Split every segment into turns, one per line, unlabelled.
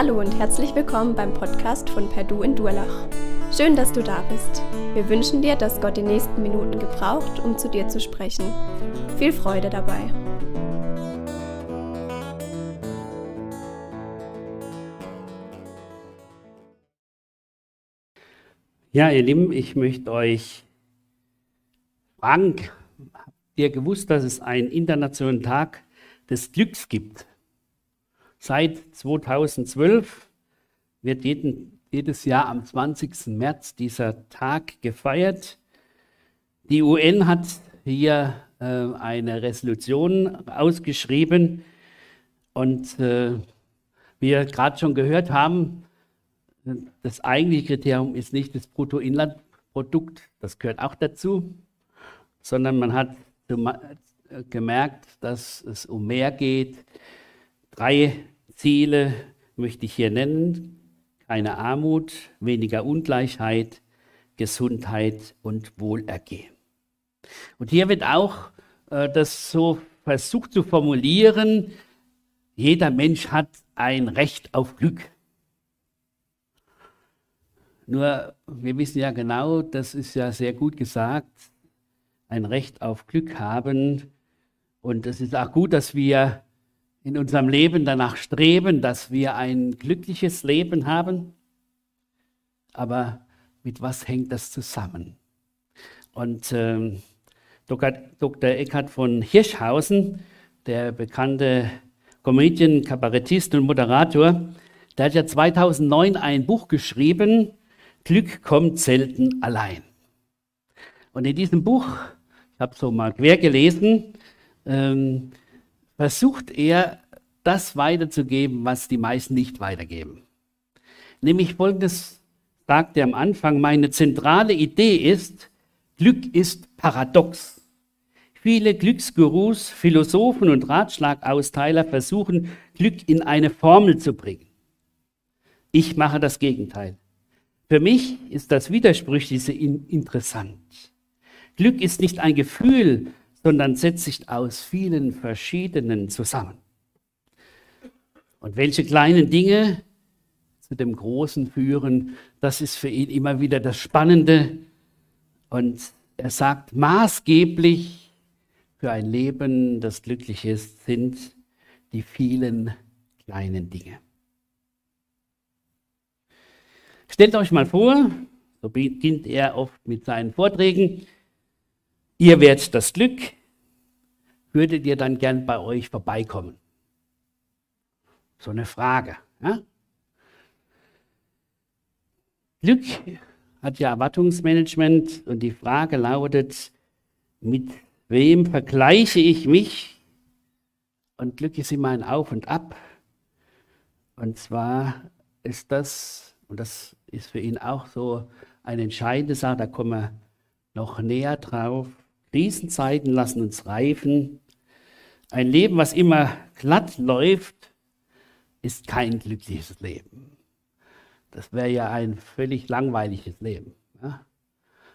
Hallo und herzlich willkommen beim Podcast von Perdu in Durlach. Schön, dass du da bist. Wir wünschen dir, dass Gott die nächsten Minuten gebraucht, um zu dir zu sprechen. Viel Freude dabei.
Ja, ihr Lieben, ich möchte euch fragen, habt ihr gewusst, dass es einen internationalen Tag des Glücks gibt? Seit 2012 wird jeden, jedes Jahr am 20. März dieser Tag gefeiert. Die UN hat hier äh, eine Resolution ausgeschrieben und äh, wie wir gerade schon gehört haben, das eigentliche Kriterium ist nicht das Bruttoinlandprodukt, das gehört auch dazu, sondern man hat gemerkt, dass es um mehr geht, Drei Ziele möchte ich hier nennen. Keine Armut, weniger Ungleichheit, Gesundheit und Wohlergehen. Und hier wird auch äh, das so versucht zu formulieren, jeder Mensch hat ein Recht auf Glück. Nur, wir wissen ja genau, das ist ja sehr gut gesagt, ein Recht auf Glück haben. Und es ist auch gut, dass wir in unserem Leben danach streben, dass wir ein glückliches Leben haben. Aber mit was hängt das zusammen? Und ähm, Dr. Eckhard von Hirschhausen, der bekannte Comedian, Kabarettist und Moderator, der hat ja 2009 ein Buch geschrieben, Glück kommt selten allein. Und in diesem Buch, ich habe so mal quer gelesen, ähm, versucht er, das weiterzugeben, was die meisten nicht weitergeben. Nämlich folgendes sagt er am Anfang, meine zentrale Idee ist, Glück ist paradox. Viele Glücksgurus, Philosophen und Ratschlagausteiler versuchen, Glück in eine Formel zu bringen. Ich mache das Gegenteil. Für mich ist das Widersprüchliche interessant. Glück ist nicht ein Gefühl, sondern setzt sich aus vielen verschiedenen zusammen. Und welche kleinen Dinge zu dem Großen führen, das ist für ihn immer wieder das Spannende. Und er sagt, maßgeblich für ein Leben, das glücklich ist, sind die vielen kleinen Dinge. Stellt euch mal vor, so beginnt er oft mit seinen Vorträgen, ihr werdet das Glück, würdet ihr dann gern bei euch vorbeikommen? So eine Frage. Ja? Glück hat ja Erwartungsmanagement und die Frage lautet, mit wem vergleiche ich mich? Und Glück ist immer ein Auf und Ab. Und zwar ist das, und das ist für ihn auch so eine entscheidende Sache, da kommen wir noch näher drauf, Krisenzeiten lassen uns reifen. Ein Leben, was immer glatt läuft, ist kein glückliches Leben. Das wäre ja ein völlig langweiliges Leben. Ja?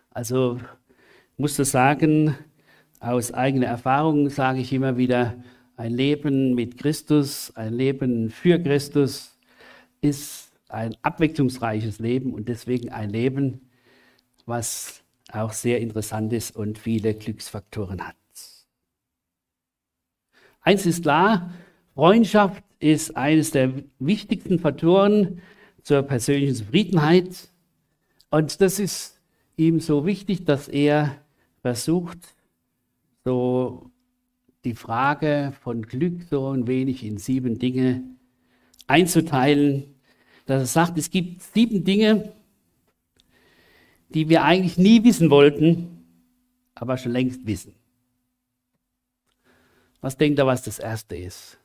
Also muss ich sagen, aus eigener Erfahrung sage ich immer wieder, ein Leben mit Christus, ein Leben für Christus ist ein abwechslungsreiches Leben und deswegen ein Leben, was auch sehr interessant ist und viele Glücksfaktoren hat. Eins ist klar, Freundschaft ist eines der wichtigsten Faktoren zur persönlichen Zufriedenheit. Und das ist ihm so wichtig, dass er versucht, so die Frage von Glück so ein wenig in sieben Dinge einzuteilen. Dass er sagt, es gibt sieben Dinge, die wir eigentlich nie wissen wollten, aber schon längst wissen. Was denkt er, was das Erste ist?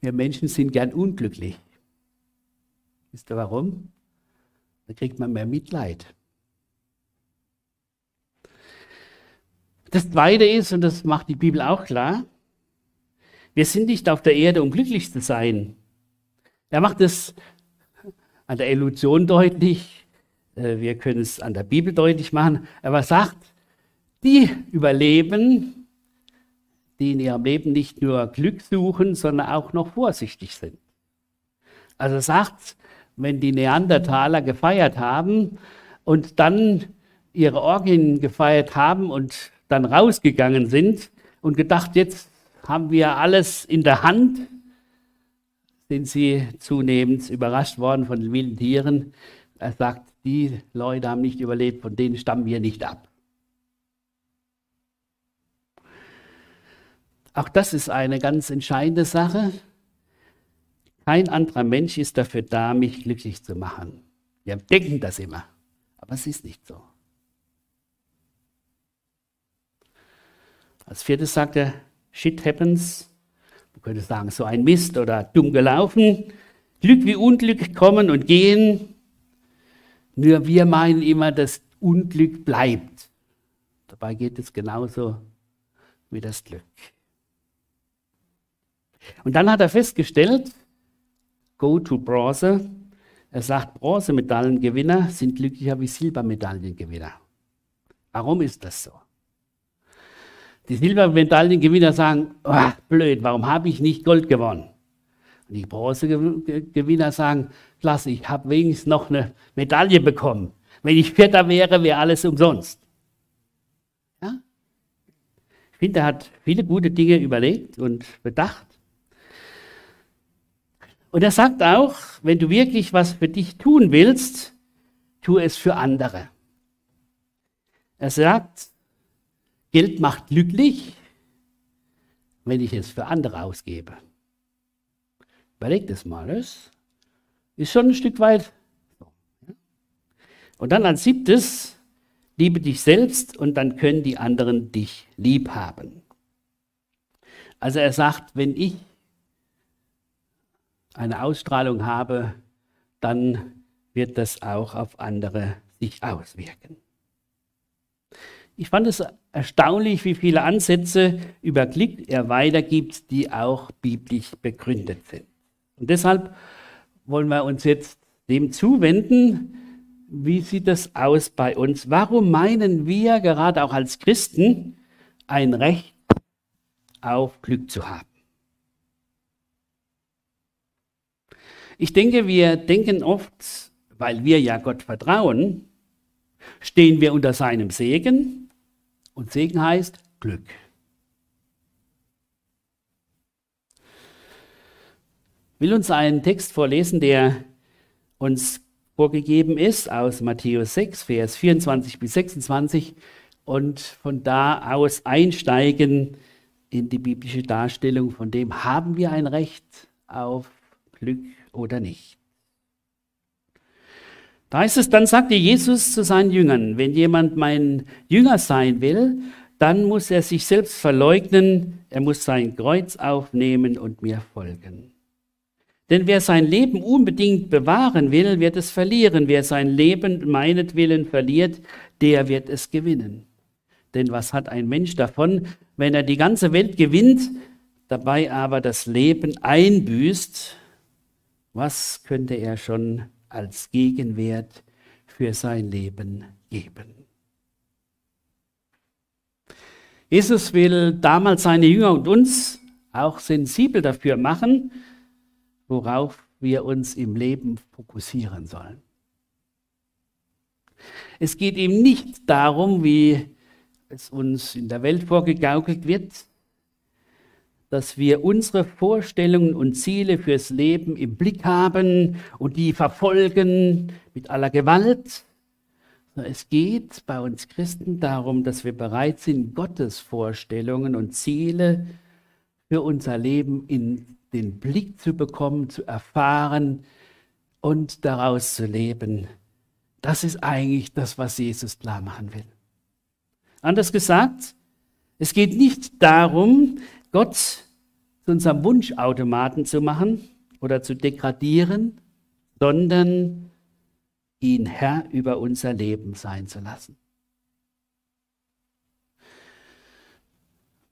Wir Menschen sind gern unglücklich. Wisst ihr warum? Da kriegt man mehr Mitleid. Das Zweite ist, und das macht die Bibel auch klar, wir sind nicht auf der Erde, um glücklich zu sein. Er macht es an der Illusion deutlich, äh, wir können es an der Bibel deutlich machen, aber sagt, die überleben, die in ihrem Leben nicht nur Glück suchen, sondern auch noch vorsichtig sind. Also sagt, wenn die Neandertaler gefeiert haben und dann ihre Orgien gefeiert haben und dann rausgegangen sind und gedacht, jetzt haben wir alles in der Hand, sind sie zunehmend überrascht worden von den wilden Tieren. Er sagt, die Leute haben nicht überlebt, von denen stammen wir nicht ab. Auch das ist eine ganz entscheidende Sache. Kein anderer Mensch ist dafür da, mich glücklich zu machen. Wir denken das immer, aber es ist nicht so. Als viertes sagt er, Shit happens. Man könnte sagen, so ein Mist oder dumm gelaufen. Glück wie Unglück kommen und gehen. Nur wir meinen immer, dass Unglück bleibt. Dabei geht es genauso wie das Glück. Und dann hat er festgestellt, go to Bronze. Er sagt, Bronzemedaillengewinner sind glücklicher wie Silbermedaillengewinner. Warum ist das so? Die Silbermedaillengewinner sagen, oh, blöd, warum habe ich nicht Gold gewonnen? Und die Bronzegewinner sagen, klasse, ich habe wenigstens noch eine Medaille bekommen. Wenn ich Vierter wäre, wäre alles umsonst. Ja? Ich finde, er hat viele gute Dinge überlegt und bedacht. Und er sagt auch, wenn du wirklich was für dich tun willst, tu es für andere. Er sagt, Geld macht glücklich, wenn ich es für andere ausgebe. Überleg das mal, das ist schon ein Stück weit. Und dann als siebtes, liebe dich selbst und dann können die anderen dich lieb haben. Also er sagt, wenn ich eine Ausstrahlung habe, dann wird das auch auf andere sich auswirken. Ich fand es erstaunlich, wie viele Ansätze über Glück er weitergibt, die auch biblisch begründet sind. Und deshalb wollen wir uns jetzt dem zuwenden, wie sieht das aus bei uns? Warum meinen wir gerade auch als Christen ein Recht auf Glück zu haben? Ich denke, wir denken oft, weil wir ja Gott vertrauen, stehen wir unter seinem Segen und Segen heißt Glück. Ich will uns einen Text vorlesen, der uns vorgegeben ist aus Matthäus 6, Vers 24 bis 26 und von da aus einsteigen in die biblische Darstellung, von dem haben wir ein Recht auf Glück oder nicht. Da heißt es, dann sagte Jesus zu seinen Jüngern, wenn jemand mein Jünger sein will, dann muss er sich selbst verleugnen, er muss sein Kreuz aufnehmen und mir folgen. Denn wer sein Leben unbedingt bewahren will, wird es verlieren. Wer sein Leben meinetwillen verliert, der wird es gewinnen. Denn was hat ein Mensch davon, wenn er die ganze Welt gewinnt, dabei aber das Leben einbüßt? Was könnte er schon als Gegenwert für sein Leben geben? Jesus will damals seine Jünger und uns auch sensibel dafür machen, worauf wir uns im Leben fokussieren sollen. Es geht ihm nicht darum, wie es uns in der Welt vorgegaukelt wird, dass wir unsere Vorstellungen und Ziele fürs Leben im Blick haben und die verfolgen mit aller Gewalt. Es geht bei uns Christen darum, dass wir bereit sind, Gottes Vorstellungen und Ziele für unser Leben in den Blick zu bekommen, zu erfahren und daraus zu leben. Das ist eigentlich das, was Jesus klar machen will. Anders gesagt, es geht nicht darum, Gott zu unserem Wunschautomaten zu machen oder zu degradieren, sondern ihn Herr über unser Leben sein zu lassen.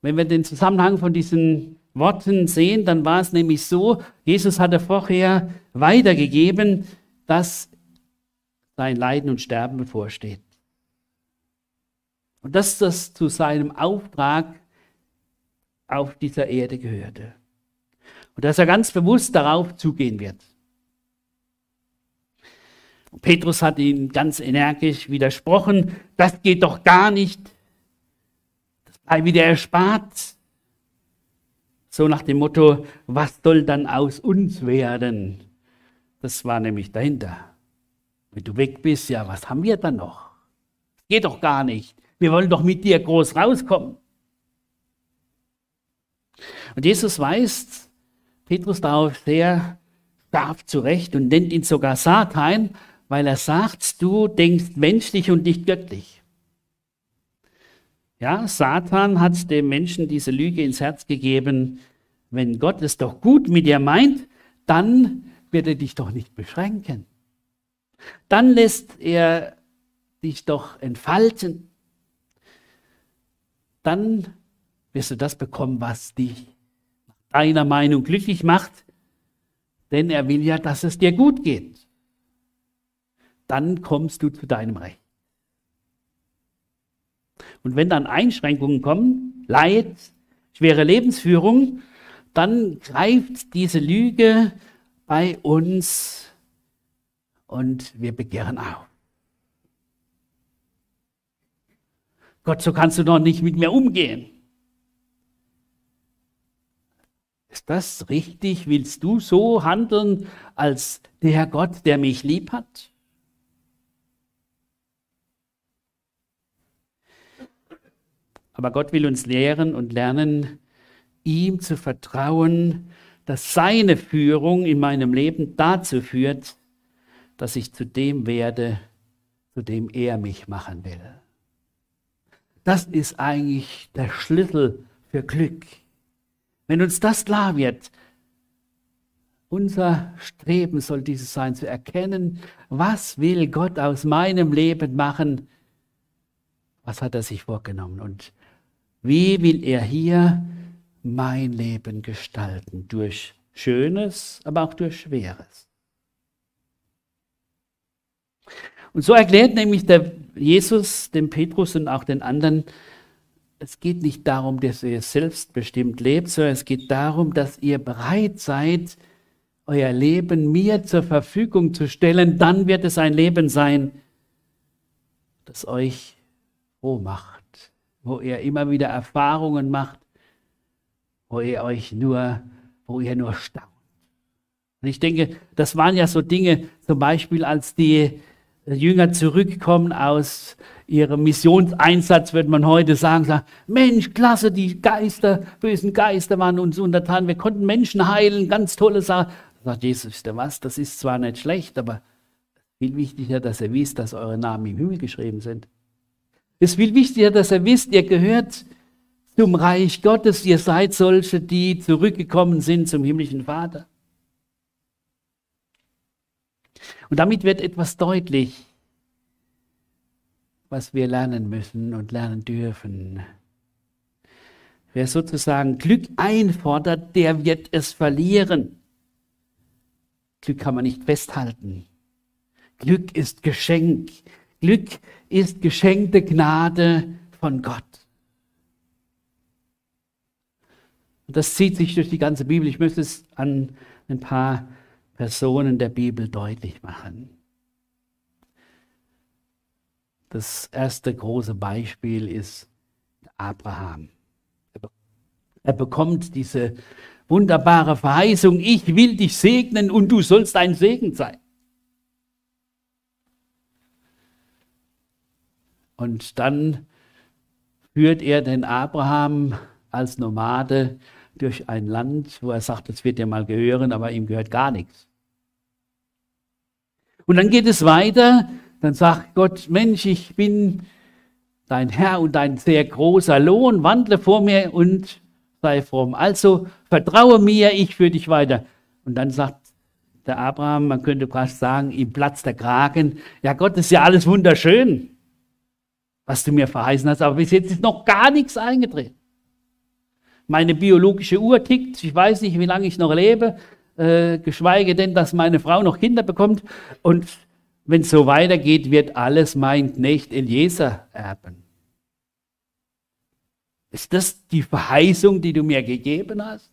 Wenn wir den Zusammenhang von diesen Worten sehen, dann war es nämlich so, Jesus hatte vorher weitergegeben, dass sein Leiden und Sterben bevorsteht. Und dass das zu seinem Auftrag auf dieser Erde gehörte. Und dass er ganz bewusst darauf zugehen wird. Und Petrus hat ihm ganz energisch widersprochen, das geht doch gar nicht. Das bleibt wieder erspart. So nach dem Motto, was soll dann aus uns werden? Das war nämlich dahinter. Wenn du weg bist, ja, was haben wir dann noch? Geht doch gar nicht. Wir wollen doch mit dir groß rauskommen. Und Jesus weist Petrus darauf sehr scharf zurecht und nennt ihn sogar Satan, weil er sagt, du denkst menschlich und nicht göttlich. Ja, Satan hat dem Menschen diese Lüge ins Herz gegeben, wenn Gott es doch gut mit dir meint, dann wird er dich doch nicht beschränken. Dann lässt er dich doch entfalten. Dann wirst du das bekommen, was dich deiner Meinung glücklich macht, denn er will ja, dass es dir gut geht. Dann kommst du zu deinem Recht. Und wenn dann Einschränkungen kommen, Leid, schwere Lebensführung, dann greift diese Lüge bei uns und wir begehren auf. Gott, so kannst du doch nicht mit mir umgehen. Ist das richtig? Willst du so handeln als der Gott, der mich lieb hat? Aber Gott will uns lehren und lernen, ihm zu vertrauen, dass seine Führung in meinem Leben dazu führt, dass ich zu dem werde, zu dem er mich machen will. Das ist eigentlich der Schlüssel für Glück. Wenn uns das klar wird, unser Streben soll dieses sein, zu erkennen, was will Gott aus meinem Leben machen, was hat er sich vorgenommen? Und wie will er hier mein Leben gestalten, durch Schönes, aber auch durch Schweres. Und so erklärt nämlich der Jesus dem Petrus und auch den anderen, es geht nicht darum, dass ihr selbstbestimmt lebt, sondern es geht darum, dass ihr bereit seid, euer Leben mir zur Verfügung zu stellen. Dann wird es ein Leben sein, das euch froh macht, wo ihr immer wieder Erfahrungen macht, wo ihr euch nur, wo ihr nur staunt. Und ich denke, das waren ja so Dinge, zum Beispiel als die Jünger zurückkommen aus ihrem Missionseinsatz, würde man heute sagen, sagen, Mensch, klasse, die Geister, bösen Geister waren uns untertan, wir konnten Menschen heilen, ganz tolle Sache. Sagt Jesus, wisst ihr was, das ist zwar nicht schlecht, aber viel wichtiger, dass ihr wisst, dass eure Namen im Himmel geschrieben sind. Es ist viel wichtiger, dass ihr wisst, ihr gehört zum Reich Gottes, ihr seid solche, die zurückgekommen sind zum himmlischen Vater. Und damit wird etwas deutlich, was wir lernen müssen und lernen dürfen. Wer sozusagen Glück einfordert, der wird es verlieren. Glück kann man nicht festhalten. Glück ist Geschenk. Glück ist geschenkte Gnade von Gott. Und das zieht sich durch die ganze Bibel. Ich möchte es an ein paar Personen der Bibel deutlich machen. Das erste große Beispiel ist Abraham. Er bekommt diese wunderbare Verheißung, ich will dich segnen und du sollst ein Segen sein. Und dann führt er den Abraham als Nomade durch ein Land, wo er sagt, das wird dir mal gehören, aber ihm gehört gar nichts. Und dann geht es weiter, dann sagt Gott, Mensch, ich bin dein Herr und dein sehr großer Lohn, wandle vor mir und sei fromm. Also vertraue mir, ich führe dich weiter. Und dann sagt der Abraham, man könnte fast sagen, ihm platzt der Kragen. Ja, Gott, ist ja alles wunderschön, was du mir verheißen hast, aber bis jetzt ist noch gar nichts eingetreten meine biologische Uhr tickt, ich weiß nicht, wie lange ich noch lebe, äh, geschweige denn, dass meine Frau noch Kinder bekommt. Und wenn es so weitergeht, wird alles mein Knecht Eliezer erben. Ist das die Verheißung, die du mir gegeben hast?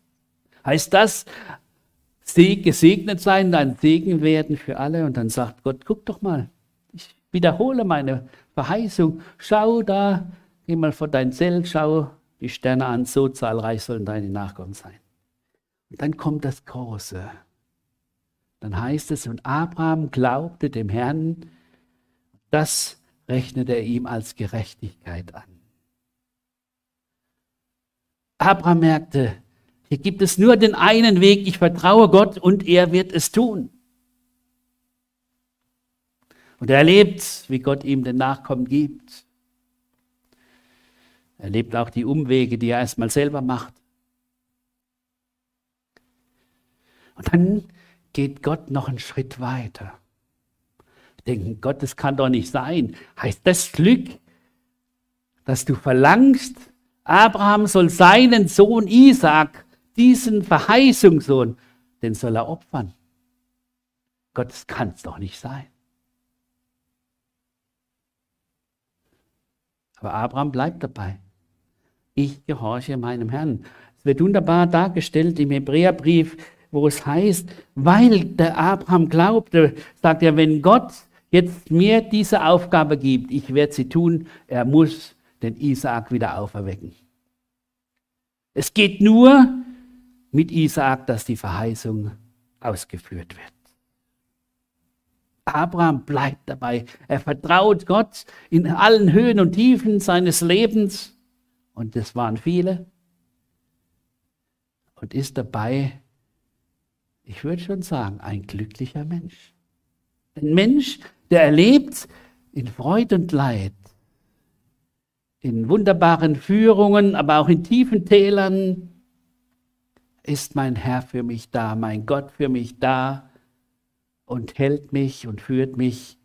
Heißt das, gesegnet sein, dein Segen werden für alle? Und dann sagt Gott, guck doch mal, ich wiederhole meine Verheißung. Schau da, geh mal vor dein Zelt, schau die Sterne an, so zahlreich sollen deine Nachkommen sein. Dann kommt das Große. Dann heißt es, und Abraham glaubte dem Herrn, das rechnete er ihm als Gerechtigkeit an. Abraham merkte, hier gibt es nur den einen Weg, ich vertraue Gott und er wird es tun. Und er erlebt, wie Gott ihm den Nachkommen gibt. Er erlebt auch die Umwege, die er erstmal selber macht. Und dann geht Gott noch einen Schritt weiter. Denken, Gott, das kann doch nicht sein. Heißt das Glück, dass du verlangst, Abraham soll seinen Sohn Isaac, diesen Verheißungssohn, den soll er opfern. Gott, das kann es doch nicht sein. Aber Abraham bleibt dabei. Ich gehorche meinem Herrn. Es wird wunderbar dargestellt im Hebräerbrief, wo es heißt, weil der Abraham glaubte, sagt er, wenn Gott jetzt mir diese Aufgabe gibt, ich werde sie tun, er muss den Isaak wieder auferwecken. Es geht nur mit Isaak, dass die Verheißung ausgeführt wird. Abraham bleibt dabei. Er vertraut Gott in allen Höhen und Tiefen seines Lebens, und das waren viele, und ist dabei, ich würde schon sagen, ein glücklicher Mensch. Ein Mensch, der erlebt in Freud und Leid, in wunderbaren Führungen, aber auch in tiefen Tälern, ist mein Herr für mich da, mein Gott für mich da und hält mich und führt mich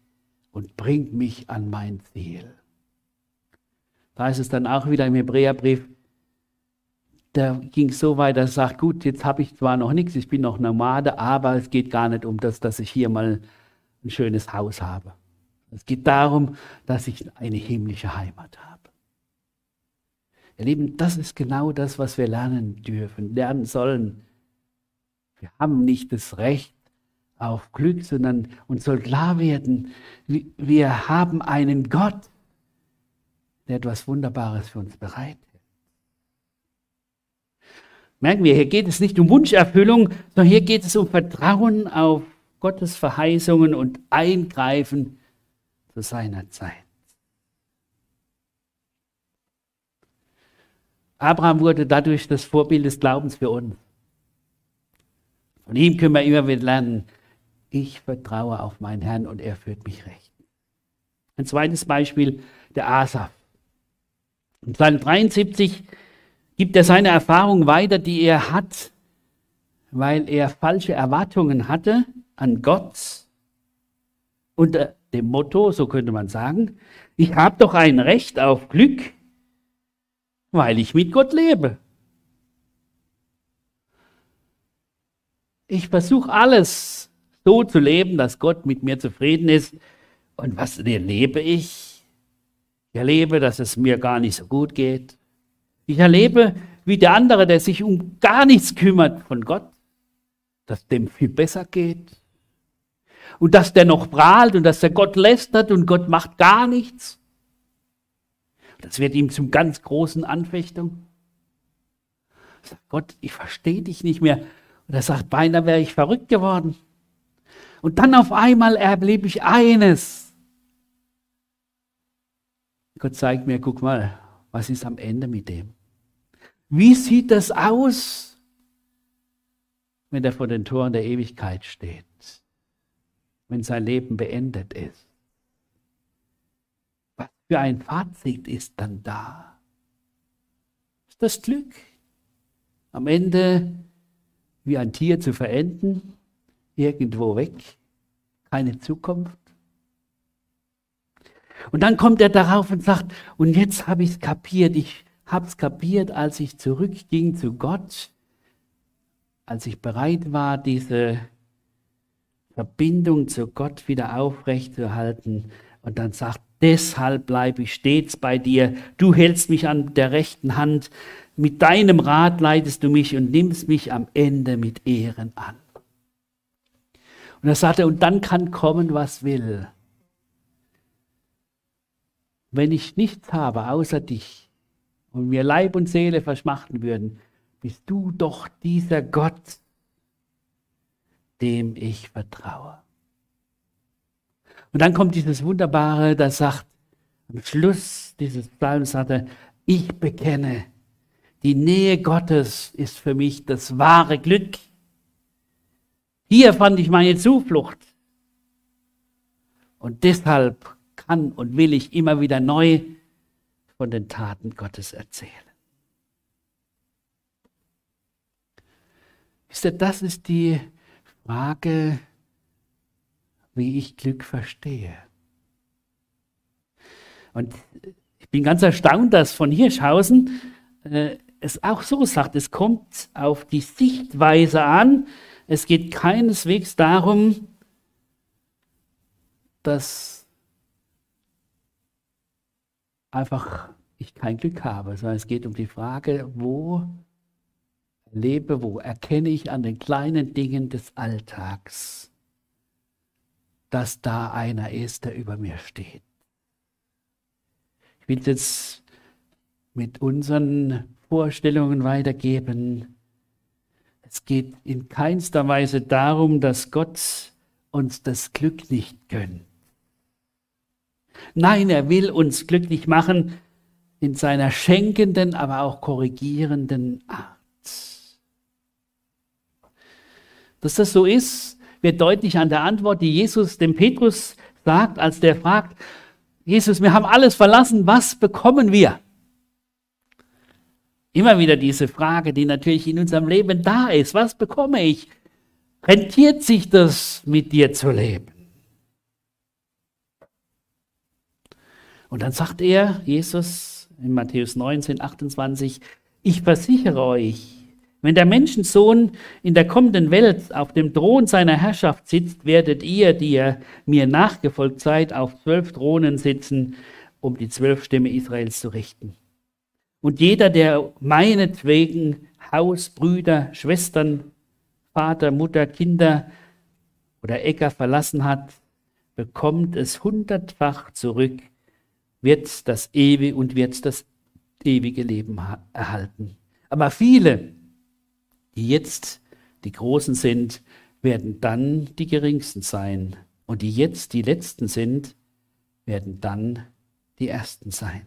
und bringt mich an mein Ziel. Da ist es dann auch wieder im Hebräerbrief, da ging so weit, dass er sagt, gut, jetzt habe ich zwar noch nichts, ich bin noch Nomade, aber es geht gar nicht um das, dass ich hier mal ein schönes Haus habe. Es geht darum, dass ich eine himmlische Heimat habe. Ihr Lieben, das ist genau das, was wir lernen dürfen, lernen sollen. Wir haben nicht das Recht auf Glück, sondern uns soll klar werden, wir haben einen Gott, der etwas Wunderbares für uns bereitet. Merken wir, hier geht es nicht um Wunscherfüllung, sondern hier geht es um Vertrauen auf Gottes Verheißungen und Eingreifen zu seiner Zeit. Abraham wurde dadurch das Vorbild des Glaubens für uns. Von ihm können wir immer wieder lernen, ich vertraue auf meinen Herrn und er führt mich recht. Ein zweites Beispiel, der Asaf. In Psalm 73 gibt er seine Erfahrung weiter, die er hat, weil er falsche Erwartungen hatte an Gott unter dem Motto, so könnte man sagen, ich habe doch ein Recht auf Glück, weil ich mit Gott lebe. Ich versuche alles so zu leben, dass Gott mit mir zufrieden ist. Und was erlebe ich? Ich erlebe, dass es mir gar nicht so gut geht. Ich erlebe, wie der andere, der sich um gar nichts kümmert von Gott, dass dem viel besser geht. Und dass der noch prahlt und dass der Gott lästert und Gott macht gar nichts. Das wird ihm zum ganz großen Anfechtung. Sagt Gott, ich verstehe dich nicht mehr. Und er sagt, beinahe wäre ich verrückt geworden. Und dann auf einmal erlebe ich eines. Gott zeigt mir, guck mal, was ist am Ende mit dem? Wie sieht das aus, wenn er vor den Toren der Ewigkeit steht? Wenn sein Leben beendet ist? Was für ein Fazit ist dann da? Ist das Glück? Am Ende wie ein Tier zu verenden, irgendwo weg, keine Zukunft? Und dann kommt er darauf und sagt, und jetzt habe ich es kapiert, ich habe es kapiert, als ich zurückging zu Gott, als ich bereit war, diese Verbindung zu Gott wieder aufrechtzuerhalten, Und dann sagt, deshalb bleibe ich stets bei dir. Du hältst mich an der rechten Hand. Mit deinem Rat leitest du mich und nimmst mich am Ende mit Ehren an. Und er sagte, und dann kann kommen, was will. Wenn ich nichts habe außer dich und mir Leib und Seele verschmachten würden, bist du doch dieser Gott, dem ich vertraue. Und dann kommt dieses Wunderbare, das sagt, am Schluss dieses Psalms sagt er, ich bekenne, die Nähe Gottes ist für mich das wahre Glück. Hier fand ich meine Zuflucht. Und deshalb kann und will ich immer wieder neu von den Taten Gottes erzählen. Wisst ihr, das ist die Frage, wie ich Glück verstehe. Und ich bin ganz erstaunt, dass von Hirschhausen äh, es auch so sagt, es kommt auf die Sichtweise an. Es geht keineswegs darum, dass einfach ich kein Glück habe, sondern es geht um die Frage, wo lebe, wo erkenne ich an den kleinen Dingen des Alltags, dass da einer ist, der über mir steht. Ich will jetzt mit unseren Vorstellungen weitergeben. Es geht in keinster Weise darum, dass Gott uns das Glück nicht gönnt. Nein, er will uns glücklich machen in seiner schenkenden, aber auch korrigierenden Art. Dass das so ist, wird deutlich an der Antwort, die Jesus dem Petrus sagt, als der fragt, Jesus, wir haben alles verlassen, was bekommen wir? Immer wieder diese Frage, die natürlich in unserem Leben da ist. Was bekomme ich? Rentiert sich das, mit dir zu leben? Und dann sagt er, Jesus, in Matthäus 19, 28, ich versichere euch, wenn der Menschensohn in der kommenden Welt auf dem Thron seiner Herrschaft sitzt, werdet ihr, die ihr mir nachgefolgt seid, auf zwölf Thronen sitzen, um die zwölf Stämme Israels zu richten. Und jeder, der meinetwegen Haus, Brüder, Schwestern, Vater, Mutter, Kinder oder Äcker verlassen hat, bekommt es hundertfach zurück, wird das ewige und wird das ewige Leben erhalten. Aber viele, die jetzt die Großen sind, werden dann die Geringsten sein. Und die jetzt die Letzten sind, werden dann die Ersten sein.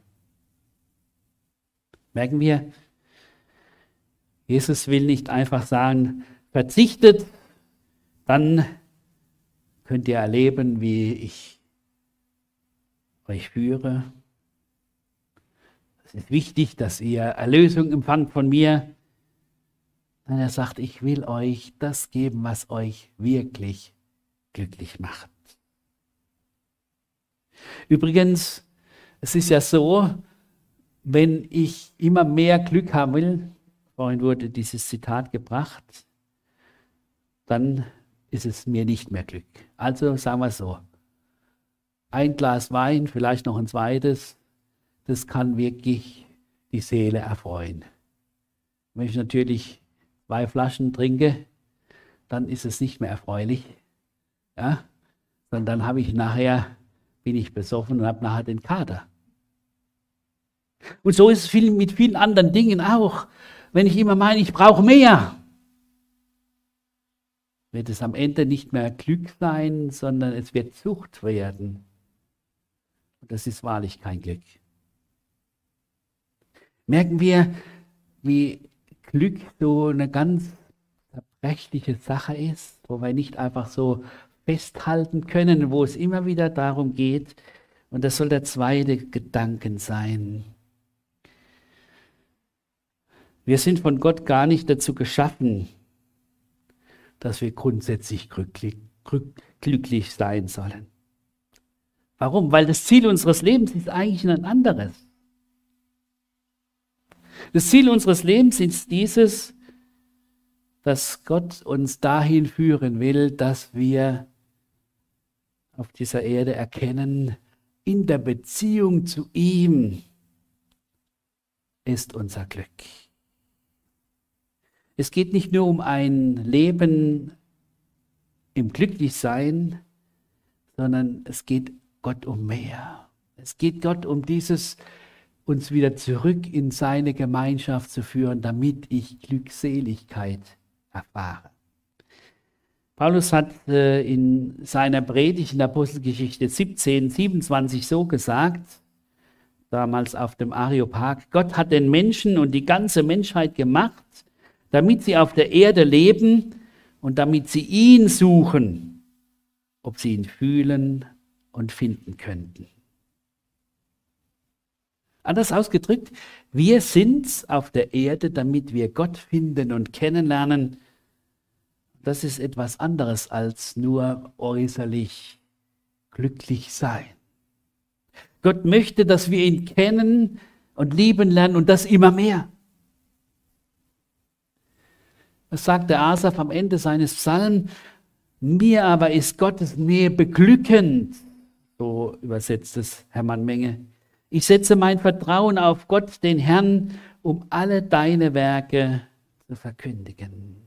Merken wir, Jesus will nicht einfach sagen, verzichtet, dann könnt ihr erleben, wie ich euch führe. Es ist wichtig, dass ihr Erlösung empfangt von mir. Nein, er sagt, ich will euch das geben, was euch wirklich glücklich macht. Übrigens, es ist ja so, wenn ich immer mehr Glück haben will, vorhin wurde dieses Zitat gebracht, dann ist es mir nicht mehr Glück. Also sagen wir so, ein Glas Wein, vielleicht noch ein zweites, das kann wirklich die Seele erfreuen. Wenn ich natürlich zwei Flaschen trinke, dann ist es nicht mehr erfreulich. Ja? Sondern dann habe ich nachher, bin ich besoffen und habe nachher den Kater. Und so ist es viel, mit vielen anderen Dingen auch. Wenn ich immer meine, ich brauche mehr, wird es am Ende nicht mehr Glück sein, sondern es wird Sucht werden. Und das ist wahrlich kein Glück. Merken wir, wie Glück so eine ganz zerbrechliche Sache ist, wo wir nicht einfach so festhalten können, wo es immer wieder darum geht. Und das soll der zweite Gedanke sein. Wir sind von Gott gar nicht dazu geschaffen, dass wir grundsätzlich glücklich, glücklich sein sollen. Warum? Weil das Ziel unseres Lebens ist eigentlich ein anderes. Das Ziel unseres Lebens ist dieses, dass Gott uns dahin führen will, dass wir auf dieser Erde erkennen, in der Beziehung zu ihm ist unser Glück. Es geht nicht nur um ein Leben im Glücklichsein, sondern es geht Gott um mehr. Es geht Gott um dieses, uns wieder zurück in seine Gemeinschaft zu führen, damit ich Glückseligkeit erfahre. Paulus hat äh, in seiner Predigt in der Apostelgeschichte 17, 27 so gesagt, damals auf dem Areopag, Gott hat den Menschen und die ganze Menschheit gemacht, damit sie auf der Erde leben und damit sie ihn suchen, ob sie ihn fühlen und finden könnten. Anders ausgedrückt, wir sind auf der Erde, damit wir Gott finden und kennenlernen. Das ist etwas anderes als nur äußerlich glücklich sein. Gott möchte, dass wir ihn kennen und lieben lernen und das immer mehr. Was sagt der Asaf am Ende seines Psalms? Mir aber ist Gottes Nähe beglückend. So übersetzt es Hermann Menge. Ich setze mein Vertrauen auf Gott, den Herrn, um alle deine Werke zu verkündigen.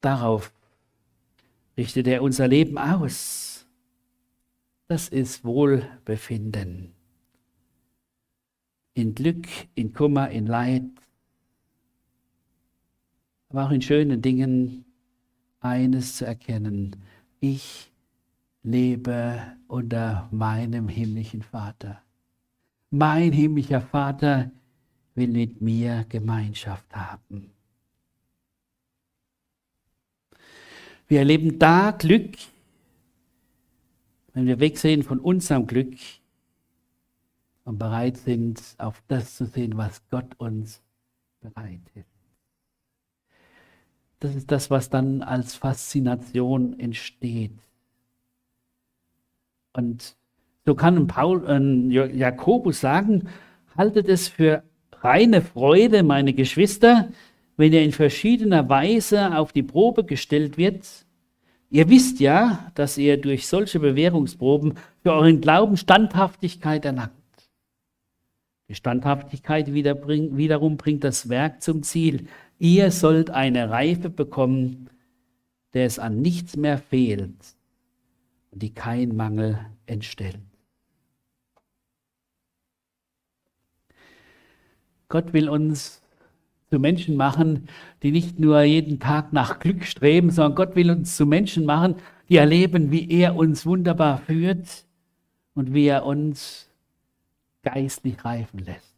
Darauf richtet er unser Leben aus das ist Wohlbefinden. In Glück, in Kummer, in Leid, aber auch in schönen Dingen eines zu erkennen. Ich lebe unter meinem himmlischen Vater. Mein himmlischer Vater will mit mir Gemeinschaft haben. Wir erleben da Glück wenn wir wegsehen von unserem Glück und bereit sind, auf das zu sehen, was Gott uns bereitet. Das ist das, was dann als Faszination entsteht. Und so kann Paul, äh, Jakobus sagen, haltet es für reine Freude, meine Geschwister, wenn ihr in verschiedener Weise auf die Probe gestellt wird, Ihr wisst ja, dass ihr durch solche Bewährungsproben für euren Glauben Standhaftigkeit erlangt. Die Standhaftigkeit wiederum bringt das Werk zum Ziel. Ihr sollt eine Reife bekommen, der es an nichts mehr fehlt und die kein Mangel entstellt. Gott will uns zu Menschen machen, die nicht nur jeden Tag nach Glück streben, sondern Gott will uns zu Menschen machen, die erleben, wie er uns wunderbar führt und wie er uns geistlich reifen lässt.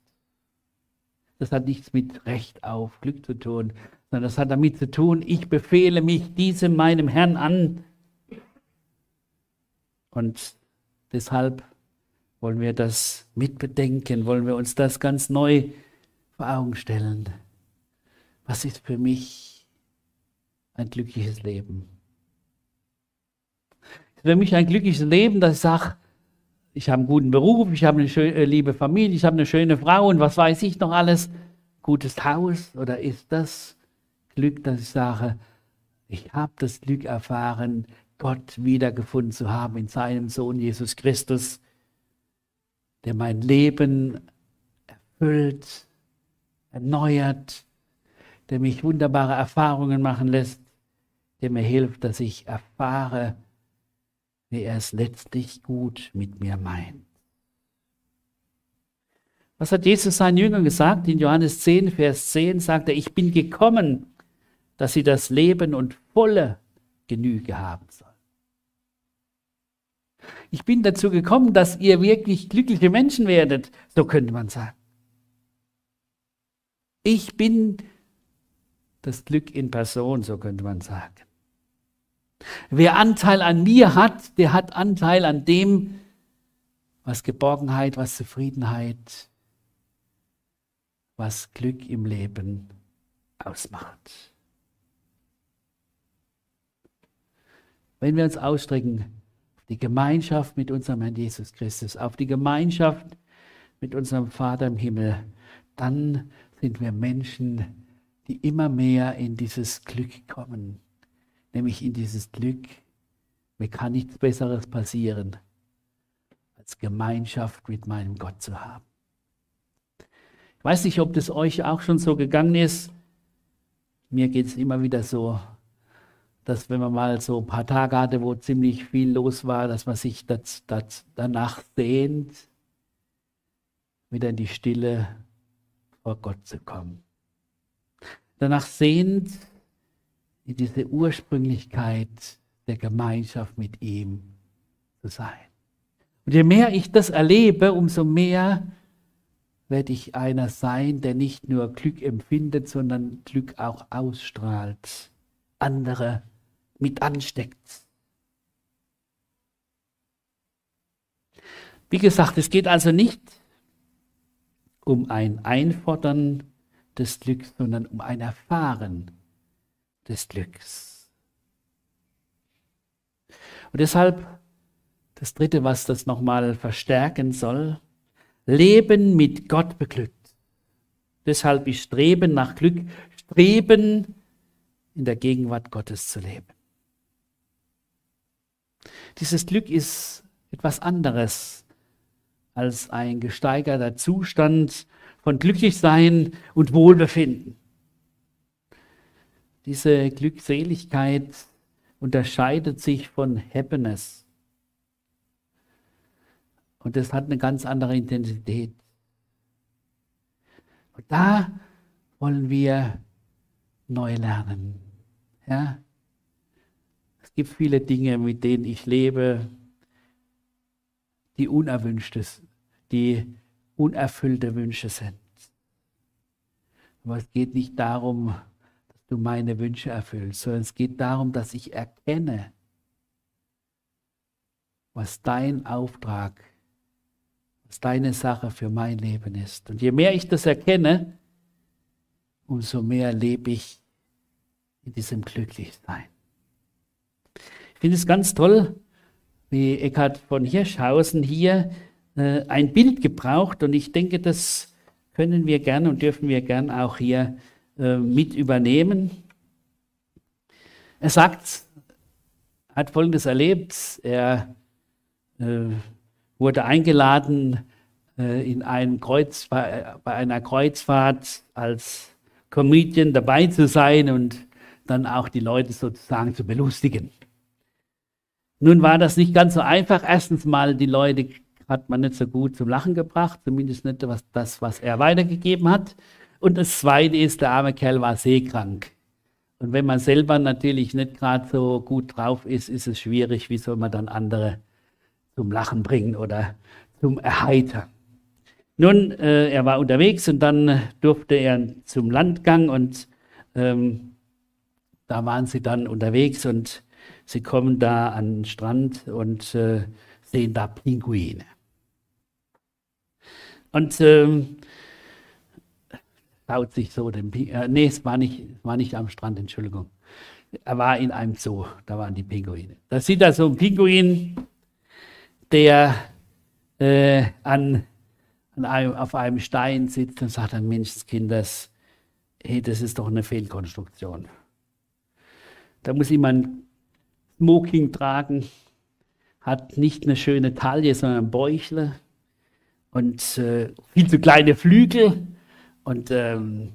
Das hat nichts mit Recht auf Glück zu tun, sondern das hat damit zu tun, ich befehle mich diesem meinem Herrn an. Und deshalb wollen wir das mitbedenken, wollen wir uns das ganz neu vor Augen stellen was ist für mich ein glückliches Leben? Für mich ein glückliches Leben, dass ich sage, ich habe einen guten Beruf, ich habe eine schöne, äh, liebe Familie, ich habe eine schöne Frau und was weiß ich noch alles, gutes Haus? Oder ist das Glück, dass ich sage, ich habe das Glück erfahren, Gott wiedergefunden zu haben in seinem Sohn Jesus Christus, der mein Leben erfüllt, erneuert, der mich wunderbare Erfahrungen machen lässt, der mir hilft, dass ich erfahre, wie er es letztlich gut mit mir meint. Was hat Jesus seinen Jüngern gesagt? In Johannes 10, Vers 10 sagt er, ich bin gekommen, dass sie das Leben und volle Genüge haben sollen. Ich bin dazu gekommen, dass ihr wirklich glückliche Menschen werdet, so könnte man sagen. Ich bin das Glück in Person, so könnte man sagen. Wer Anteil an mir hat, der hat Anteil an dem, was Geborgenheit, was Zufriedenheit, was Glück im Leben ausmacht. Wenn wir uns ausstrecken auf die Gemeinschaft mit unserem Herrn Jesus Christus, auf die Gemeinschaft mit unserem Vater im Himmel, dann sind wir Menschen, die immer mehr in dieses Glück kommen, nämlich in dieses Glück, Mir kann nichts Besseres passieren, als Gemeinschaft mit meinem Gott zu haben. Ich weiß nicht, ob das euch auch schon so gegangen ist. Mir geht es immer wieder so, dass wenn man mal so ein paar Tage hatte, wo ziemlich viel los war, dass man sich das, das danach sehnt, wieder in die Stille vor Gott zu kommen. Danach sehnt, in diese Ursprünglichkeit der Gemeinschaft mit ihm zu sein. Und je mehr ich das erlebe, umso mehr werde ich einer sein, der nicht nur Glück empfindet, sondern Glück auch ausstrahlt, andere mit ansteckt. Wie gesagt, es geht also nicht um ein Einfordern des Glücks, sondern um ein Erfahren des Glücks. Und deshalb das Dritte, was das nochmal verstärken soll, Leben mit Gott beglückt. Deshalb ist Streben nach Glück, Streben in der Gegenwart Gottes zu leben. Dieses Glück ist etwas anderes als ein gesteigerter Zustand von Glücklichsein und Wohlbefinden. Diese Glückseligkeit unterscheidet sich von Happiness. Und es hat eine ganz andere Intensität. Und da wollen wir neu lernen. Ja? Es gibt viele Dinge, mit denen ich lebe, die unerwünscht ist, die unerfüllte Wünsche sind. Aber es geht nicht darum, du meine Wünsche erfüllst, sondern es geht darum, dass ich erkenne, was dein Auftrag, was deine Sache für mein Leben ist. Und je mehr ich das erkenne, umso mehr lebe ich in diesem Glücklichsein. Ich finde es ganz toll, wie Eckhard von Hirschhausen hier äh, ein Bild gebraucht und ich denke, das können wir gern und dürfen wir gern auch hier äh, mit übernehmen. Er sagt, hat Folgendes erlebt. Er äh, wurde eingeladen äh, in einem Kreuz, bei, bei einer Kreuzfahrt als Comedian dabei zu sein und dann auch die Leute sozusagen zu belustigen. Nun war das nicht ganz so einfach. Erstens mal, die Leute hat man nicht so gut zum Lachen gebracht, zumindest nicht was, das, was er weitergegeben hat. Und das Zweite ist, der arme Kerl war seekrank. Und wenn man selber natürlich nicht gerade so gut drauf ist, ist es schwierig, wie soll man dann andere zum Lachen bringen oder zum Erheitern. Nun, äh, er war unterwegs und dann durfte er zum Landgang und ähm, da waren sie dann unterwegs und sie kommen da an den Strand und äh, sehen da Pinguine. Und ähm, schaut sich so den Pinguin. Äh, nee, es war, nicht, war nicht am Strand, Entschuldigung. Er war in einem Zoo, da waren die Pinguine. Da sieht er so einen Pinguin, der äh, an, an einem, auf einem Stein sitzt und sagt an Menschenskinders, hey, das ist doch eine Fehlkonstruktion. Da muss jemand Smoking tragen, hat nicht eine schöne Taille, sondern ein Bäuchle und äh, viel zu kleine Flügel und ähm,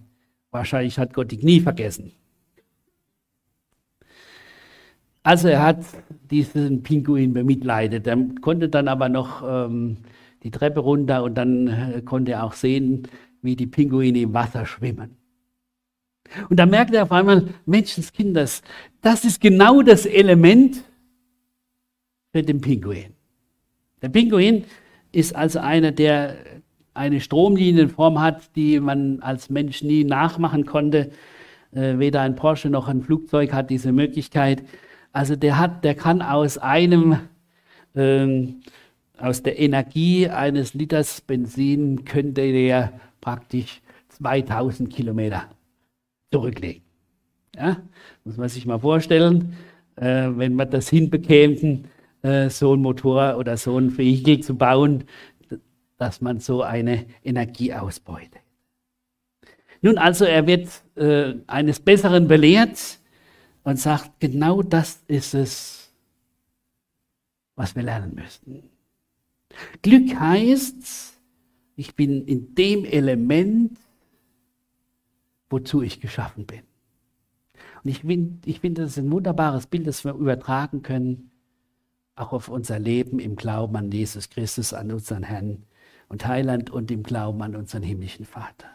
wahrscheinlich hat Gott die Knie vergessen. Also er hat diesen Pinguin bemitleidet. Er konnte dann aber noch ähm, die Treppe runter und dann äh, konnte er auch sehen, wie die Pinguine im Wasser schwimmen. Und da merkt er auf einmal, Menschenskinders, das ist genau das Element für den Pinguin. Der Pinguin ist also einer, der eine Stromlinienform hat, die man als Mensch nie nachmachen konnte. Äh, weder ein Porsche noch ein Flugzeug hat diese Möglichkeit. Also der hat, der kann aus einem, ähm, aus der Energie eines Liters Benzin könnte der praktisch 2000 Kilometer zurücklegen. Ja, muss man sich mal vorstellen, äh, wenn man das hinbekäme, äh, so ein Motor oder so ein Vehikel zu bauen, dass man so eine Energie ausbeutet. Nun also, er wird äh, eines Besseren belehrt und sagt, genau das ist es, was wir lernen müssen. Glück heißt, ich bin in dem Element, wozu ich geschaffen bin. Und ich finde, ich find, das ist ein wunderbares Bild, das wir übertragen können, auch auf unser Leben im Glauben an Jesus Christus, an unseren Herrn und Heiland und im Glauben an unseren himmlischen Vater.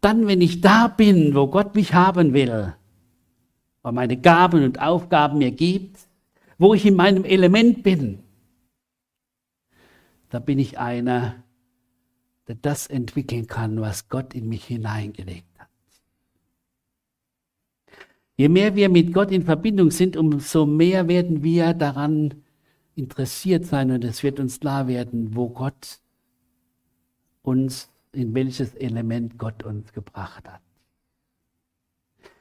Dann, wenn ich da bin, wo Gott mich haben will, wo meine Gaben und Aufgaben mir gibt, wo ich in meinem Element bin, da bin ich einer, der das entwickeln kann, was Gott in mich hineingelegt hat. Je mehr wir mit Gott in Verbindung sind, umso mehr werden wir daran interessiert sein und es wird uns klar werden, wo Gott uns, in welches Element Gott uns gebracht hat.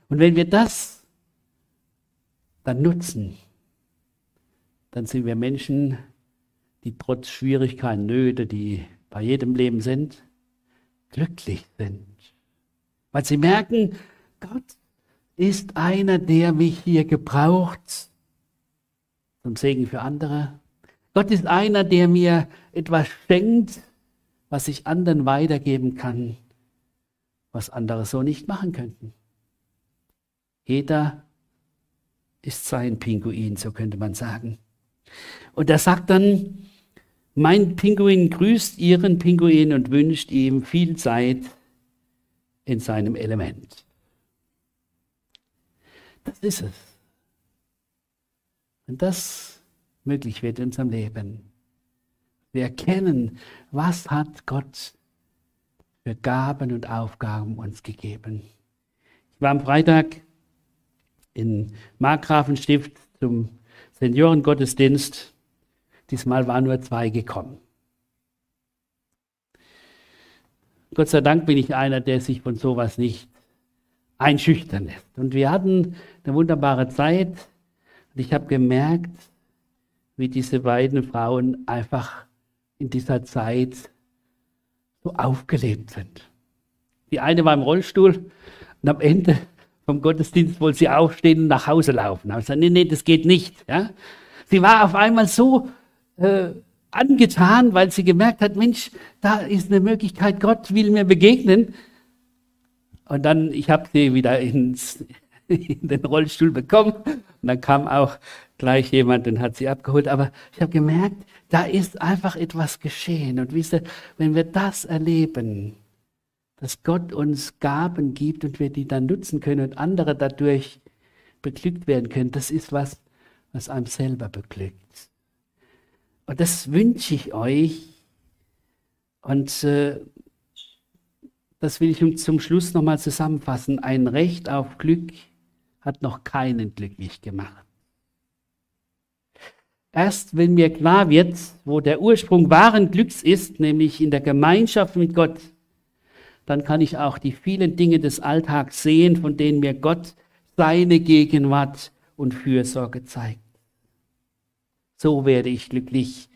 Und wenn wir das dann nutzen, dann sind wir Menschen, die trotz Schwierigkeiten, Nöte, die bei jedem Leben sind, glücklich sind. Weil sie merken, Gott ist einer, der mich hier gebraucht zum Segen für andere. Gott ist einer, der mir etwas schenkt, was ich anderen weitergeben kann, was andere so nicht machen könnten. Jeder ist sein Pinguin, so könnte man sagen. Und er sagt dann, mein Pinguin grüßt Ihren Pinguin und wünscht ihm viel Zeit in seinem Element. Das ist es. Wenn das möglich wird in unserem Leben, wir erkennen, was hat Gott für Gaben und Aufgaben uns gegeben. Ich war am Freitag in Markgrafenstift zum Seniorengottesdienst Diesmal waren nur zwei gekommen. Gott sei Dank bin ich einer, der sich von sowas nicht einschüchtern lässt. Und wir hatten eine wunderbare Zeit. Und ich habe gemerkt, wie diese beiden Frauen einfach in dieser Zeit so aufgelebt sind. Die eine war im Rollstuhl und am Ende vom Gottesdienst wollte sie aufstehen und nach Hause laufen. Aber ich gesagt, nee, nee, das geht nicht. Ja? Sie war auf einmal so äh, angetan, weil sie gemerkt hat, Mensch, da ist eine Möglichkeit, Gott will mir begegnen. Und dann, ich habe sie wieder ins, in den Rollstuhl bekommen. Und dann kam auch gleich jemand und hat sie abgeholt. Aber ich habe gemerkt, da ist einfach etwas geschehen. Und wisst ihr, wenn wir das erleben, dass Gott uns Gaben gibt und wir die dann nutzen können und andere dadurch beglückt werden können, das ist was, was einem selber beglückt. Und das wünsche ich euch. Und äh, das will ich zum Schluss nochmal zusammenfassen. Ein Recht auf Glück hat noch keinen glücklich gemacht. Erst wenn mir klar wird, wo der Ursprung wahren Glücks ist, nämlich in der Gemeinschaft mit Gott, dann kann ich auch die vielen Dinge des Alltags sehen, von denen mir Gott seine Gegenwart und Fürsorge zeigt. So werde ich glücklich,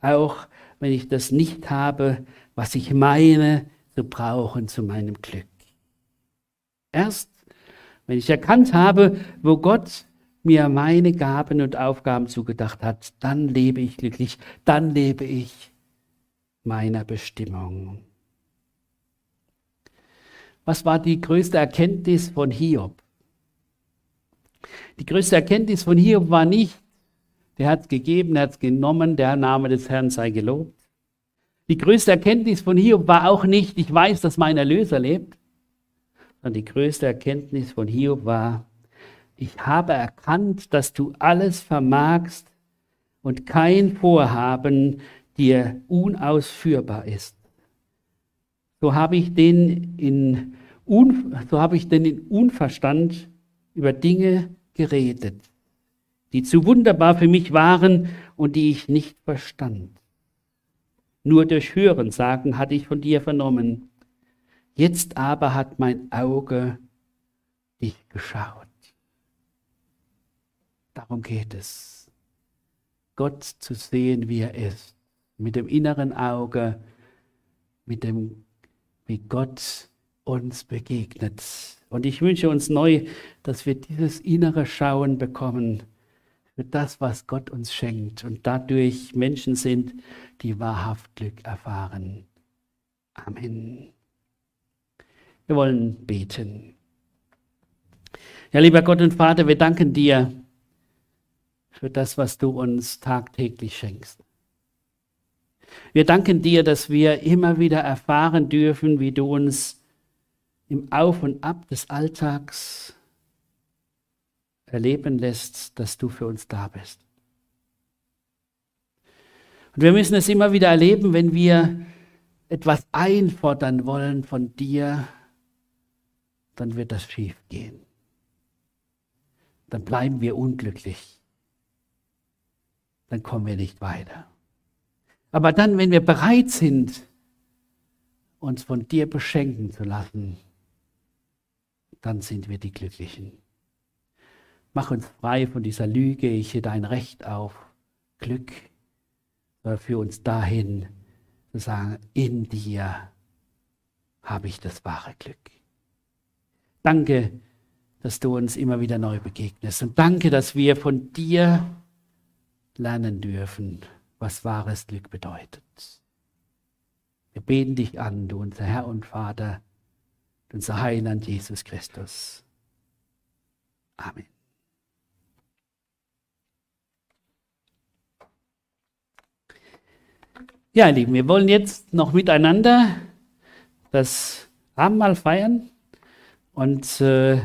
auch wenn ich das nicht habe, was ich meine zu brauchen zu meinem Glück. Erst wenn ich erkannt habe, wo Gott mir meine Gaben und Aufgaben zugedacht hat, dann lebe ich glücklich, dann lebe ich meiner Bestimmung. Was war die größte Erkenntnis von Hiob? Die größte Erkenntnis von Hiob war nicht, der hat es gegeben, er hat es genommen, der Name des Herrn sei gelobt. Die größte Erkenntnis von Hiob war auch nicht, ich weiß, dass mein Erlöser lebt, sondern die größte Erkenntnis von Hiob war, ich habe erkannt, dass du alles vermagst und kein Vorhaben dir unausführbar ist. So habe ich den in, so habe ich den in Unverstand über Dinge geredet, die zu wunderbar für mich waren und die ich nicht verstand. Nur durch Hören sagen hatte ich von dir vernommen. Jetzt aber hat mein Auge dich geschaut. Darum geht es. Gott zu sehen, wie er ist. Mit dem inneren Auge, mit dem, wie Gott uns begegnet. Und ich wünsche uns neu, dass wir dieses innere Schauen bekommen für das, was Gott uns schenkt und dadurch Menschen sind, die wahrhaft Glück erfahren. Amen. Wir wollen beten. Ja, lieber Gott und Vater, wir danken dir für das, was du uns tagtäglich schenkst. Wir danken dir, dass wir immer wieder erfahren dürfen, wie du uns im Auf und Ab des Alltags erleben lässt, dass du für uns da bist. Und wir müssen es immer wieder erleben, wenn wir etwas einfordern wollen von dir, dann wird das schief gehen. Dann bleiben wir unglücklich. Dann kommen wir nicht weiter. Aber dann, wenn wir bereit sind, uns von dir beschenken zu lassen, dann sind wir die Glücklichen. Mach uns frei von dieser Lüge, ich hätte ein Recht auf Glück, sondern für uns dahin zu sagen, in dir habe ich das wahre Glück. Danke, dass du uns immer wieder neu begegnest und danke, dass wir von dir lernen dürfen, was wahres Glück bedeutet. Wir beten dich an, du unser Herr und Vater, unser Heiland Jesus Christus. Amen. Ja, ihr Lieben, wir wollen jetzt noch miteinander das Abendmahl feiern und äh,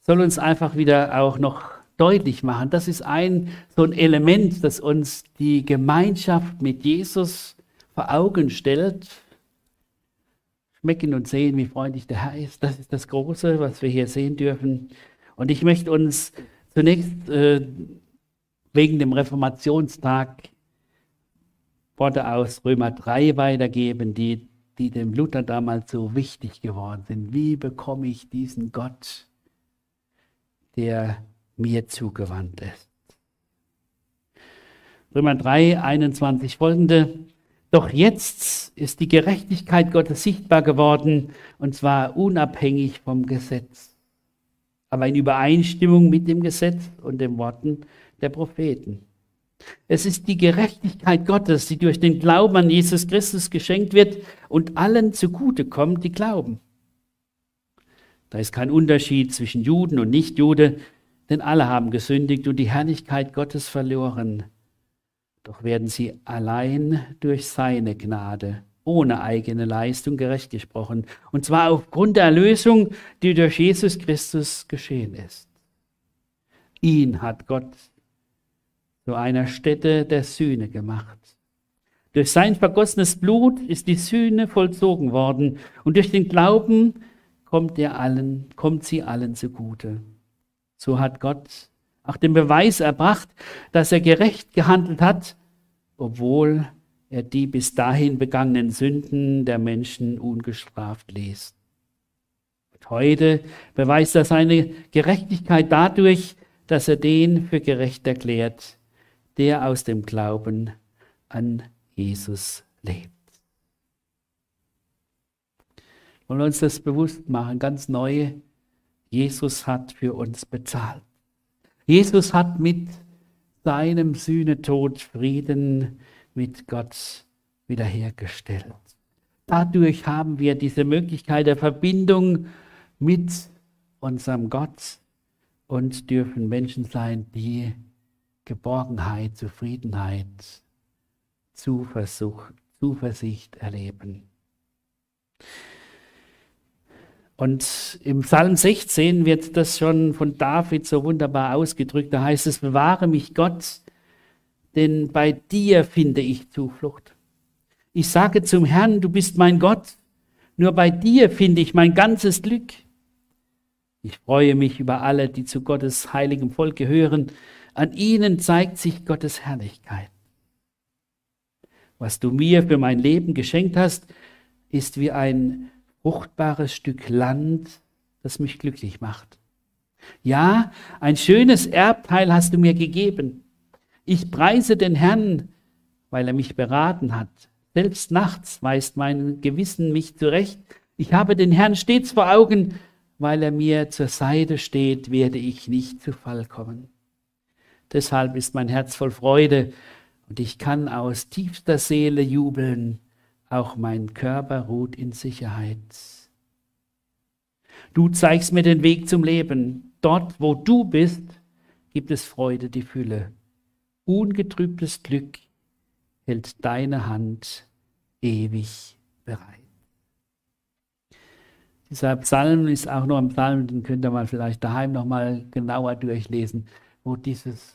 soll uns einfach wieder auch noch deutlich machen. Das ist ein so ein Element, das uns die Gemeinschaft mit Jesus vor Augen stellt. Schmecken und sehen, wie freundlich der Herr ist. Das ist das Große, was wir hier sehen dürfen. Und ich möchte uns zunächst äh, wegen dem Reformationstag Worte aus Römer 3 weitergeben, die, die dem Luther damals so wichtig geworden sind. Wie bekomme ich diesen Gott, der mir zugewandt ist? Römer 3, 21 folgende. Doch jetzt ist die Gerechtigkeit Gottes sichtbar geworden, und zwar unabhängig vom Gesetz, aber in Übereinstimmung mit dem Gesetz und den Worten der Propheten. Es ist die Gerechtigkeit Gottes, die durch den Glauben an Jesus Christus geschenkt wird und allen zugute kommt, die glauben. Da ist kein Unterschied zwischen Juden und Nichtjude, denn alle haben gesündigt und die Herrlichkeit Gottes verloren. Doch werden sie allein durch seine Gnade, ohne eigene Leistung gerecht gesprochen, und zwar aufgrund der Erlösung, die durch Jesus Christus geschehen ist. Ihn hat Gott zu einer Stätte der Sühne gemacht. Durch sein vergossenes Blut ist die Sühne vollzogen worden und durch den Glauben kommt, er allen, kommt sie allen zugute. So hat Gott auch den Beweis erbracht, dass er gerecht gehandelt hat, obwohl er die bis dahin begangenen Sünden der Menschen ungestraft ließ. Und heute beweist er seine Gerechtigkeit dadurch, dass er den für gerecht erklärt, der aus dem Glauben an Jesus lebt. Wollen wir uns das bewusst machen, ganz neu. Jesus hat für uns bezahlt. Jesus hat mit seinem Sühnetod Frieden mit Gott wiederhergestellt. Dadurch haben wir diese Möglichkeit der Verbindung mit unserem Gott und dürfen Menschen sein, die Geborgenheit, Zufriedenheit, Zuversicht, Zuversicht erleben. Und im Psalm 16 wird das schon von David so wunderbar ausgedrückt. Da heißt es, bewahre mich Gott, denn bei dir finde ich Zuflucht. Ich sage zum Herrn, du bist mein Gott, nur bei dir finde ich mein ganzes Glück. Ich freue mich über alle, die zu Gottes heiligem Volk gehören. An ihnen zeigt sich Gottes Herrlichkeit. Was du mir für mein Leben geschenkt hast, ist wie ein fruchtbares Stück Land, das mich glücklich macht. Ja, ein schönes Erbteil hast du mir gegeben. Ich preise den Herrn, weil er mich beraten hat. Selbst nachts weist mein Gewissen mich zurecht. Ich habe den Herrn stets vor Augen, weil er mir zur Seite steht, werde ich nicht zu Fall kommen. Deshalb ist mein Herz voll Freude und ich kann aus tiefster Seele jubeln. Auch mein Körper ruht in Sicherheit. Du zeigst mir den Weg zum Leben. Dort, wo du bist, gibt es Freude, die Fülle. Ungetrübtes Glück hält deine Hand ewig bereit. Dieser Psalm ist auch noch ein Psalm, den könnt ihr mal vielleicht daheim noch mal genauer durchlesen, wo dieses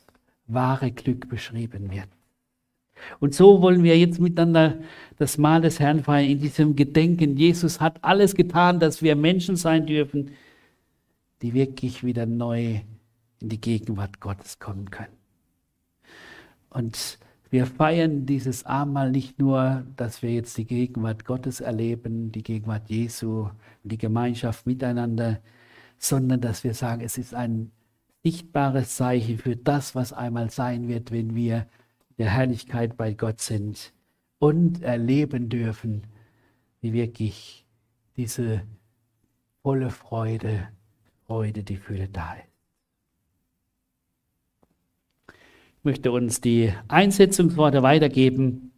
wahre Glück beschrieben wird. Und so wollen wir jetzt miteinander das Mahl des Herrn feiern, in diesem Gedenken. Jesus hat alles getan, dass wir Menschen sein dürfen, die wirklich wieder neu in die Gegenwart Gottes kommen können. Und wir feiern dieses Abendmahl nicht nur, dass wir jetzt die Gegenwart Gottes erleben, die Gegenwart Jesu, die Gemeinschaft miteinander, sondern dass wir sagen, es ist ein sichtbares Zeichen für das, was einmal sein wird, wenn wir der Herrlichkeit bei Gott sind und erleben dürfen, wie wirklich diese volle Freude, Freude, die Fülle da ist. Ich möchte uns die Einsetzungsworte weitergeben.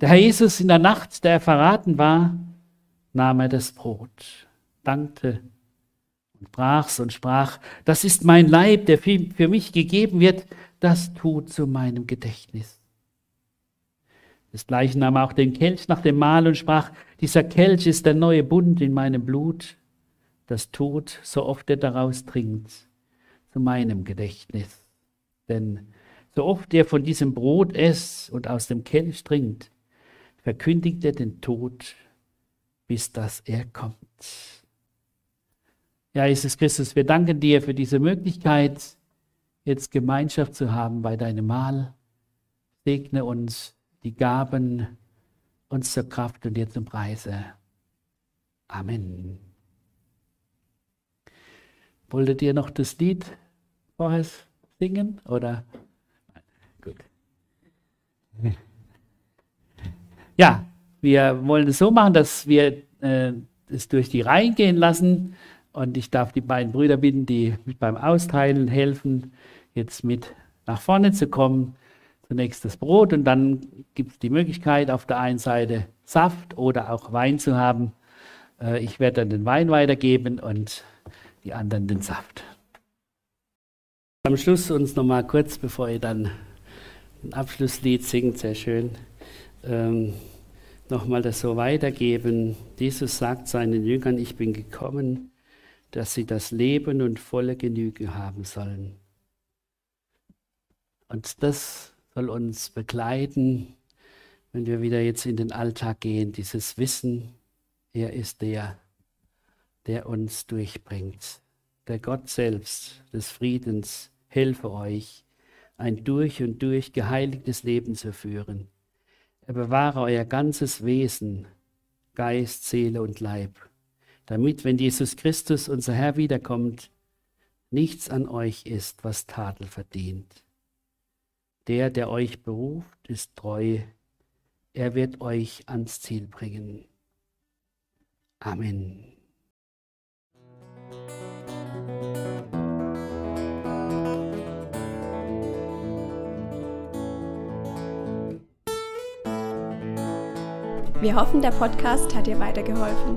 Der Herr Jesus in der Nacht, der er verraten war, nahm er das Brot, dankte und brach's und sprach, das ist mein Leib, der für mich gegeben wird, das tut zu meinem Gedächtnis. Desgleichen nahm er auch den Kelch nach dem Mahl und sprach, dieser Kelch ist der neue Bund in meinem Blut, das tut, so oft er daraus trinkt, zu meinem Gedächtnis. Denn so oft er von diesem Brot esst und aus dem Kelch trinkt, verkündigt er den Tod, bis dass er kommt. Ja, Jesus Christus, wir danken dir für diese Möglichkeit, jetzt Gemeinschaft zu haben bei deinem Mahl. Segne uns die Gaben uns zur Kraft und dir zum Preise. Amen. Wolltet ihr noch das Lied vorher singen oder? Gut. Ja, wir wollen es so machen, dass wir äh, es durch die Reihen gehen lassen. Und ich darf die beiden Brüder bitten, die beim Austeilen helfen, jetzt mit nach vorne zu kommen. Zunächst das Brot und dann gibt es die Möglichkeit, auf der einen Seite Saft oder auch Wein zu haben. Äh, ich werde dann den Wein weitergeben und die anderen den Saft. Am Schluss uns nochmal kurz, bevor ihr dann ein Abschlusslied singt, sehr schön, ähm, nochmal das so weitergeben. Jesus sagt seinen Jüngern, ich bin gekommen, dass sie das Leben und volle Genüge haben sollen. Und das soll uns begleiten, wenn wir wieder jetzt in den Alltag gehen, dieses Wissen, er ist der, der uns durchbringt. Der Gott selbst des Friedens helfe euch, ein durch und durch geheiligtes Leben zu führen. Er bewahre euer ganzes Wesen, Geist, Seele und Leib, damit, wenn Jesus Christus, unser Herr, wiederkommt, nichts an euch ist, was Tadel verdient. Der, der euch beruft, ist treu. Er wird euch ans Ziel bringen. Amen.
Wir hoffen, der Podcast hat dir weitergeholfen.